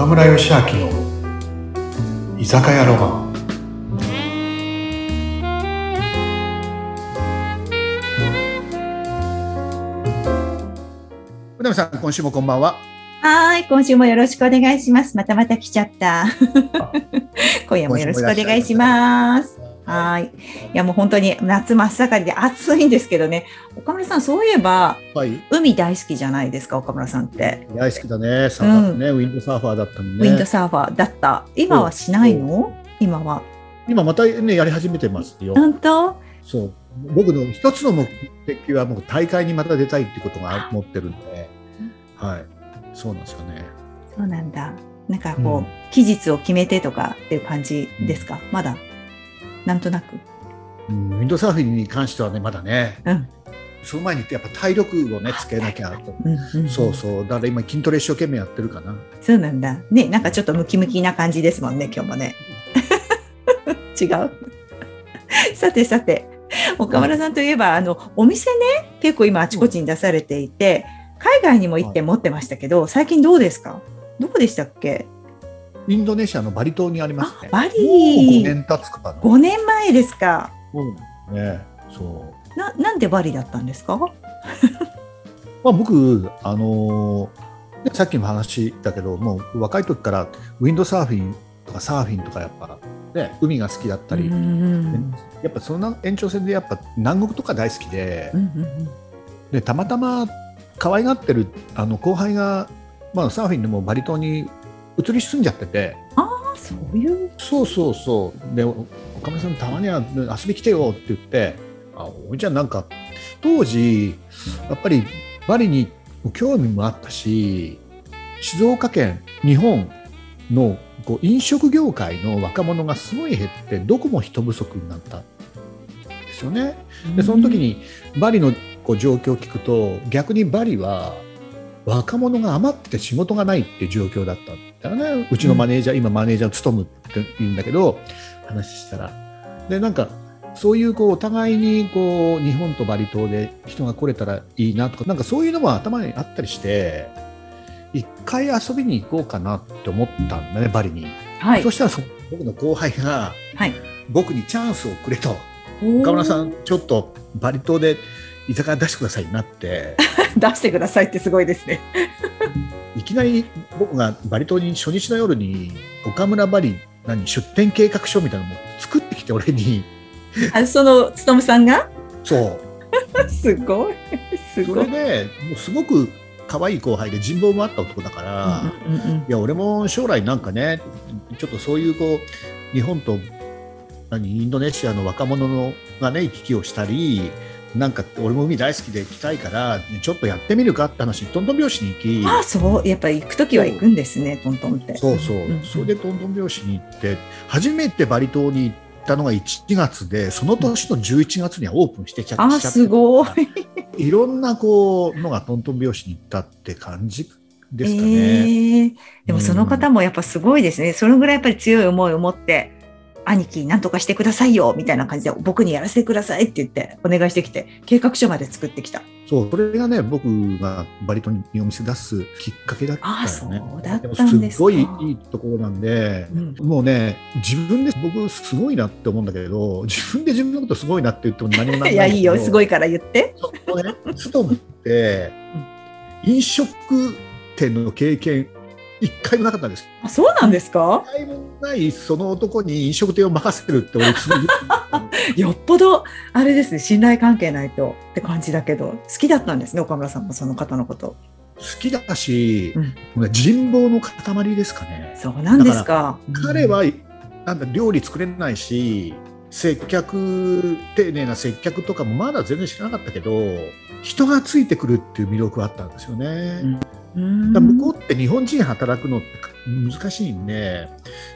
岡村義明の居酒屋ロマン船見さん、今週もこんばんは。はい、今週もよろしくお願いします。またまた来ちゃった。今夜もよろしくお願いします。はい。いや、もう本当に夏真っ盛りで暑いんですけどね。岡村さん、そういえば、はい。海大好きじゃないですか、岡村さんって。大好きだね。サーファーね、ウィンドサーファーだったのね。ウィンドサーファーだった。今はしないの？今は。今またね、やり始めてますよ。本当？そう。僕の一つの目的は、もう大会にまた出たいってことが持ってるんで。はい。そうなんですよね。そうなんだ。なんかこう、うん期日を決めてとかっていう感じですか？まだ？なんとなく。うん、ウィンドサーフィンに関してはね、まだね。うん。その前にやっぱ体力をね、つけなきゃと。うんうん、そうそう。だから今筋トレ一生懸命やってるかな。そうなんだ。ね、なんかちょっとムキムキな感じですもんね、今日もね。違う。さてさて、岡村さんといえば、あの、お店ね、結構今あちこちに出されていて、海外にも行って持ってましたけど、最近どうですか？どこでしたっけ？インドネシアのバリ島にありますね。あバリーもう5年経つかな。?5 年前ですか。うんね、そう。な、なんでバリだったんですか？まあ、僕、あのーねさっきも話したけど、もう若い時からウィンドサーフィンとかサーフィンとかやっぱ、ね、海が好きだったり、うんうんやっぱその延長線でやっぱ南国とか大好きでう、んうんでたまたま可愛がってるあの後輩が、まあ、サーフィンでもバリ島に移り住んじゃってて、あ、そういう。そうそうそう、で、お岡村さん、たまには遊び来てよって言って、あおいちゃん、なんか、当時、やっぱりバリに興味もあったし、静岡県、日本のこう飲食業界の若者がすごい減って、どこも人不足になった。んですよね。で、その時にバリのこう状況を聞くと、逆にバリは若者が余ってて仕事がないっていう状況だった。んだよね。うちのマネージャー、今マネージャーを務むって言うんだけど、話したら。で、なんか、そういうこうお互いにこう日本とバリ島で人が来れたらいいなとか、なんかそういうのも頭にあったりして、一回遊びに行こうかなって思ったんだね、バリに。はいそ。したらそ僕の後輩がはい。僕にチャンスをくれと。岡村さん、ちょっとバリ島で居酒屋出してくださいなって、出してくださいってすごいですね。いきなり僕がバリ島に初日の夜に岡村バリ何出店計画書みたいなのも作ってきて俺に あ、その、つとむさんが？そう すごい。すそごい。れでもうすごく可愛い後輩で人望もあった男だから、うんうんうんいや俺も将来なんかねちょっとそういうこう日本と何インドネシアの若者のがね行き来をしたりなんか俺も海大好きで行きたいから、ねちょっとやってみるかって話にトントン拍子に行きあそう、やっぱり行くときは行くんですね、トントンって。そうそう、んんそれでトントン拍子に行って初めてバリ島に行ったのが1月でその年の11月にはオープンしてちゃあしちゃってすごい。いろんなこうのがトントン拍子に行ったって感じですかね。えーでもその方もやっぱすごいですね。そのぐらいやっぱり強い思いを持って、兄貴なんとかしてくださいよみたいな感じで僕にやらせてくださいって言ってお願いしてきて計画書まで作ってきた。そう、それがね、僕がバリ島にお店出すきっかけだったよね。あそうだったんもすごいいいところなんで、うんもうね、自分で僕すごいなって思うんだけど、自分で自分のことすごいなって言っても何もない いやいいよすごい。いから言って。そうね、ストムって、飲食店の経験、一回もなかったんです。あそうなんですか？一回もないその男に飲食店を任せるって俺すごい よっぽどあれですね信頼関係ないとって感じだけど好きだったんですね岡村さんもその方のこと。好きだし、うん人望の塊ですかね。そうなんですか。彼はなんだ料理作れないし接客丁寧な接客とかもまだ全然知らなかったけど人がついてくるっていう魅力はあったんですよね。うんだ向こうって日本人働くのって難しいんで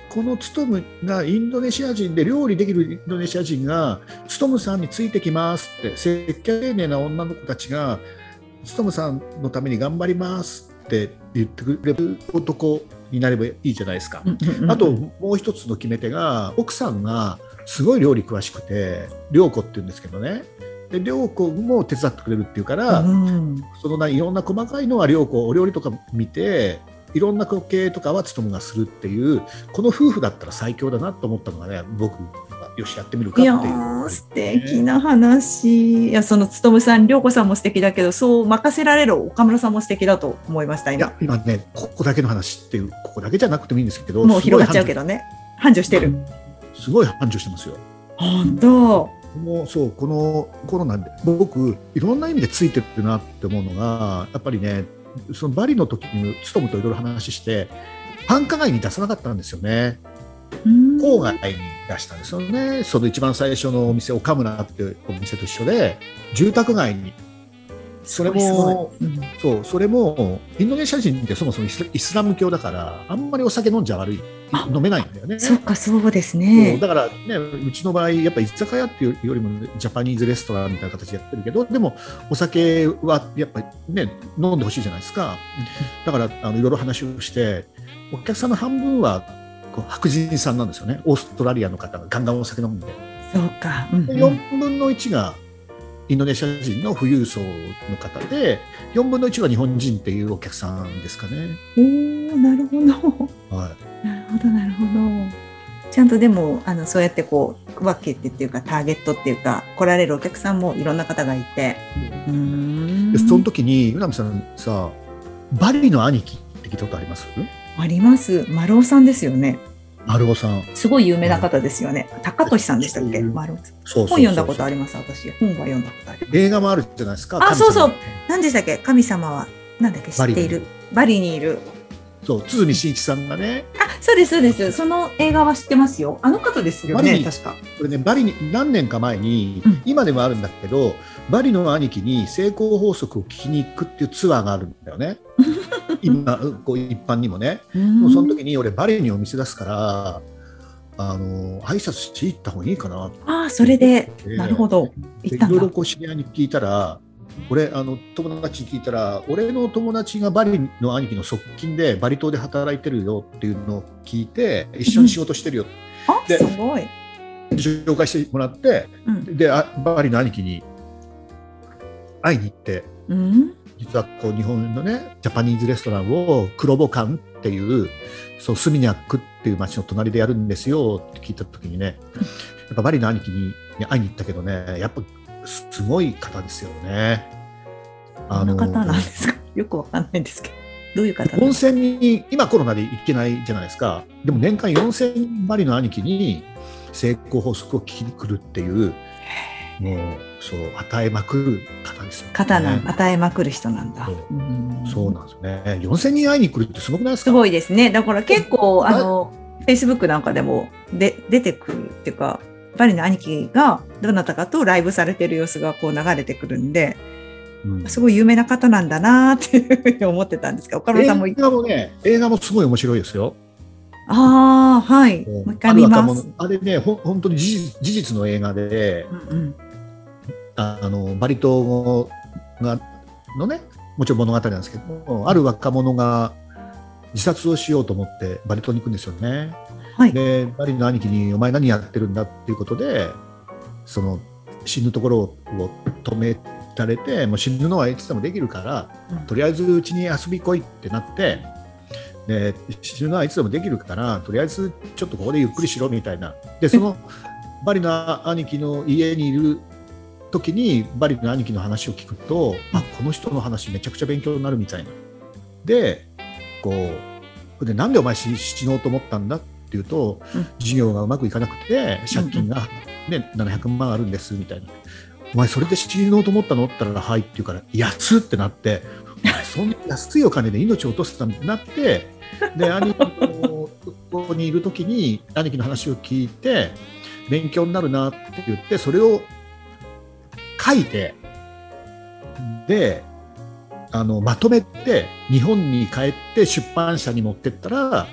このツトムがインドネシア人で料理できるインドネシア人がツトムさんについてきますって接客丁寧な女の子たちがツトムさんのために頑張りますって言ってくれる男になればいいじゃないですか。あともう一つの決め手が奥さんがすごい料理詳しくて涼子って言うんですけどねで涼子も手伝ってくれるっていうから、うんそのないろんな細かいのは涼子お料理とか見ていろんな経営とかは務がするっていうこの夫婦だったら最強だなと思ったのがね僕よしやってみるかっていう。い素敵な話。いやその勉さん、涼子さんも素敵だけど、そう任せられる岡村さんも素敵だと思いました。今いや今ねここだけの話っていうここだけじゃなくてもいいんですけどもう広がっちゃうけどどね。繁盛してる。すごい繁盛してますよ。本当。もうそうこのコロナで僕いろんな意味でついてるなって思うのがやっぱりねそのバリの時に勤といろいろ話して繁華街に出さなかったんですよね。うん。郊外に出したんですよね。その一番最初のお店岡村っていうお店と一緒で住宅街にそれもうんそうそれもインドネシア人ってそもそもイスラム教だからあんまりお酒飲んじゃ悪いあ飲めないんだよね。そっか、そうですね。だからね、うちの場合、やっぱ居酒屋っていうよりもジャパニーズレストランみたいな形でやってるけど、でもお酒はやっぱりね、飲んでほしいじゃないですか。だからあのいろいろ話をして、お客さんの半分は白人さんなんですよね、オーストラリアの方がガンガンお酒飲んで、そうか。うんうんで4分の1がインドネシア人の富裕層の方で、4分の1は日本人っていうお客さんですかね。おお、なるほど。はいなるほど、なるほど。ちゃんとでも、あの、そうやってこう、分けてっていうか、ターゲットっていうか、来られるお客さんもいろんな方がいて。うーんでその時に、うなみさんさ、バリの兄貴って聞いたことあります？あります。丸尾さんですよね。丸尾さん。すごい有名な方ですよね。高俊さんでしたっけ？うん丸尾さん。本読んだことあります、私。本は読んだことあります。映画もあるじゃないですか。あそうそう何でしたっけ？神様は、なんだっけ？知っている。バリにいる。そう、堤真一さんがね、あ、そうです、そうです。その映画は知ってますよ。あの方ですよね、確か。これね、バリに何年か前に、うん今でもあるんだけど、バリの兄貴に成功法則を聞きに行くっていうツアーがあるんだよね。今、こう一般にもね。もうその時に俺、バリにお店出すから、あの挨拶していった方がいいかなああ、それで、でなるほど。いろいろ。こう知り合いに聞いたら、俺あの友達に聞いたら、俺の友達がバリの兄貴の側近でバリ島で働いてるよっていうのを聞いて、一緒に仕事してるよ、あ、ですごい。紹介してもらって、うん。であバリの兄貴に会いに行って、うん。実はこう日本のね、ジャパニーズレストランを黒ボカンっていう、そうスミニャックっていう町の隣でやるんですよって聞いたときにね、やっぱバリの兄貴に会いに行ったけどね、やっぱすごい方ですよね。あの方なんですか？よくわかんないんですけど。どういう方温泉に今コロナで行けないじゃないですか。でも年間4000人バリの兄貴に成功法則を聞きに来るっていう、もうそう与えまくる方ですよ、ね。方なん、与えまくる人なんだ。そうなんですよね。4000人会いに来るってすごくないですか？すごいですね。だから結構、あの、Facebook なんかでもで出てくるっていうか、バリの兄貴がどなたかとライブされてる様子がこう流れてくるんで、うんすごい有名な方なんだなっていうふうに思ってたんですけど、岡村さんも映、画もね、映画もすごい面白いですよ。ああ、はい。もう一回見ますあれね、ほん本当に事実事実の映画で、うんうんあのバリ島がのね、もちろん物語なんですけども、ある若者が自殺をしようと思ってバリ島に行くんですよね。はい。で、バリの兄貴に、お前何やってるんだっていうことで、その死ぬところを止められて、もう死ぬのはいつでもできるから、うんとりあえずうちに遊び来いってなって、で死ぬのはいつでもできるから、とりあえずちょっとここでゆっくりしろみたいな。で、そのバリの兄貴の家にいる時に、バリの兄貴の話を聞くと、あこの人の話めちゃくちゃ勉強になるみたいな。で、こう、でなんでお前死死のうと思ったんだっていうと、うん。事業がうまくいかなくて、借金が、ね700万あるんですみたいな。お前それで死のうと思ったの？って言ったら、はいって言うから、安っってなって、お前そんな安いお金で命を落とすためになって、で、兄貴のここにいるときに、兄貴の話を聞いて、勉強になるなって言って、それを書いて、で、あのまとめて日本に帰って出版社に持ってったら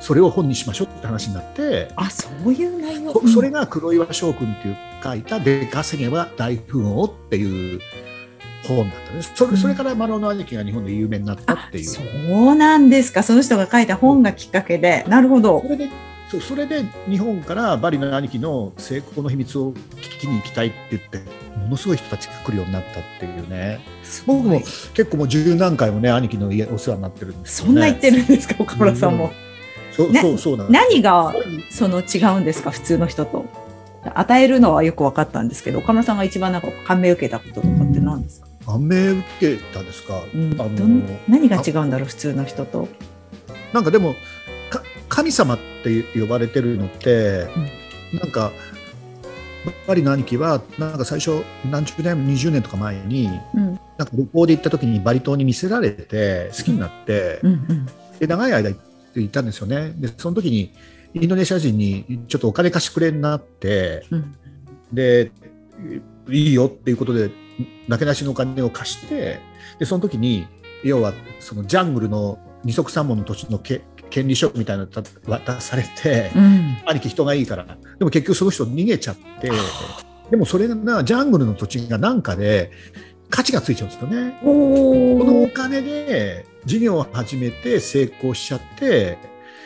それを本にしましょうって話になって、あ、そういう内容。そそれが黒岩翔君っていう書いた「で稼げば大富豪」っていう本だったんですそれそれから丸尾の兄貴が日本で有名になったっていう。そうなんですか。その人が書いた本がきっかけで。なるほどそ。れでそうそれで日本からバリの兄貴の成功の秘密を聞きに行きたいって言ってものすごい人たちが来るようになったっていうね僕も結構もう十何回もね兄貴の家お世話になってるんですよ、ね、そんな言ってるんですか岡村さんも、そうなそうそうなんです何がその違うんですか？普通の人と。与えるのはよく分かったんですけど岡村さんが一番なんか感銘を受けたこととかって何ですか、感銘受けたですか、うん、あの何が違うんだろう？普通の人と。なんかでもか神様って呼ばれてるのって、なんかバリの兄貴はなんか最初何十年20年とか前にうん。なんか旅行で行った時にバリ島に見せられて好きになって、うんうん。で長い間行ったんですよね。でその時にインドネシア人にちょっとお金貸してくれになってうん。でいいよっていうことでなけなしのお金を貸してでその時に要はそのジャングルの二足三本の土地のけ権利書みたいなの渡されて、うん。兄貴人がいいから。でも結局その人逃げちゃってでもそれがジャングルの土地がなんかで価値がついちゃうんですよね。おこのおー金で事業を始めて成功しちゃって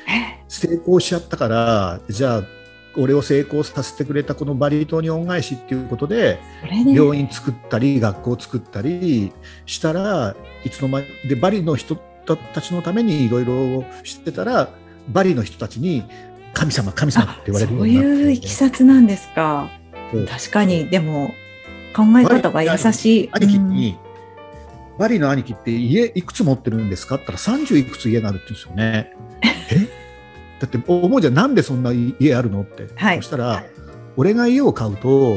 え成功しちゃったからじゃあ俺を成功させてくれたこのバリ島に恩返しっていうことで病院作ったり学校作ったりしたらいつの間にでバリの人たちのためにいろいろしてたらバリの人たちに神様神様って言われるよそううになって。いういきさつなんですか。そう。確かに。でも考え方が優しい。兄貴に、バリの兄貴って家いくつ持ってるんですか？って言ったら30いくつ家があるって言うんですよね。え？だって思うじゃんなんでそんな家あるの？って、はい。そしたら俺が家を買うと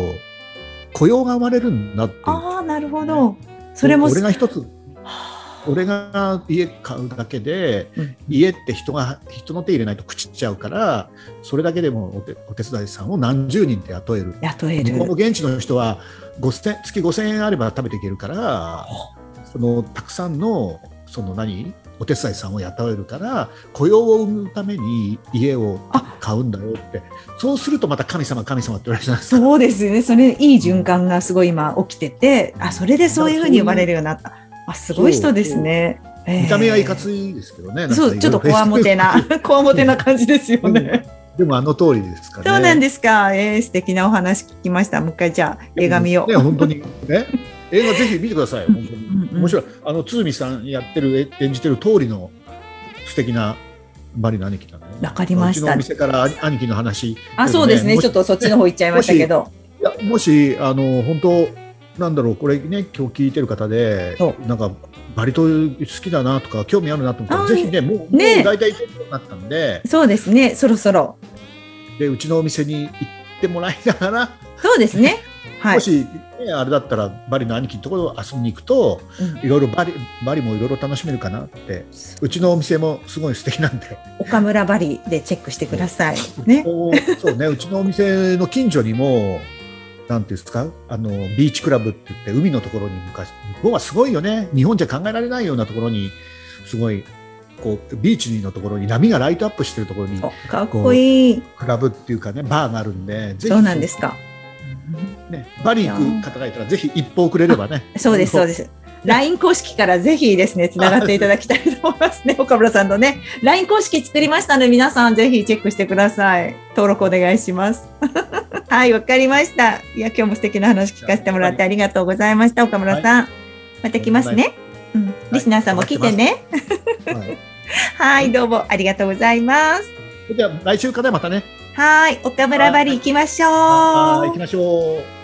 雇用が生まれるんだって。ああなるほど。それも俺が一つは俺が家買うだけでうん。家って人が人の手入れないと朽ちちゃうからそれだけでもお手お手伝いさんを何十人って雇える。雇える。現地の人は5000月5000円あれば食べていけるからそのたくさんのその何？お手伝いさんを雇えるから雇用を生むために家を買うんだよって。そうするとまた神様神様って言われるじゃないですか。そうですよね。それいい循環がすごい今起きててあそれでそういうふうに呼ばれるようになった。あすごい人ですね。見た目はいかいついですけどね。そうちょっとこわもてな こわもてな感じですよね。でもあの通りですかね。そうなんですか、えー、素敵なお話聞きました。もう一回じゃあ映画見よう、ね、本当にね。映画ぜひ見てください。本当にうん。うん。あの鶴見さんやってるえ演じてる通りの素敵なバリの兄貴だね。わかりました。うちのお店から兄兄貴の話。あそうですね。ちょっとそっちの方行っちゃいましたけど。いやもしあの本当なんだろうこれね今日聞いてる方でそなんかバリ島好きだなとか興味あるなと思ったぜひねもうねもう大体行けるようになったんで。そうですね。そろそろ。でうちのお店に行ってもらいながら、そうですね。はいもし、ね、あれだったらバリの兄貴のところ遊びに行くとうん。いろいろバリバリもいろいろ楽しめるかなってう。ちのお店もすごい素敵なんで。岡村バリでチェックしてください。ね。そうね。うちのお店の近所にもなんていうんですか？あのビーチクラブって言って海のところに昔向こうはすごいよね。日本じゃ考えられないようなところにすごいこうビーチのところに波がライトアップしてるところにおかっこいい。クラブっていうかねバーがあるんでそうなんですかね、バリ行く方がいたらぜひ一報くれればねそうです、そうですす。LINE 公式からぜひですね、つながっていただきたいと思いますね、岡村さんとね。LINE 公式作りましたので、皆さんぜひチェックしてください。登録お願いします。はい、わかりました。いや、今日も素敵な話聞かせてもらってありがとうございました、岡村さん。また来ますね。うん、リスナーさんも来てね。はい、はい、どうもありがとうございます。じゃあ来週からまたねはい、岡村バリ行きましょう。はい行きましょう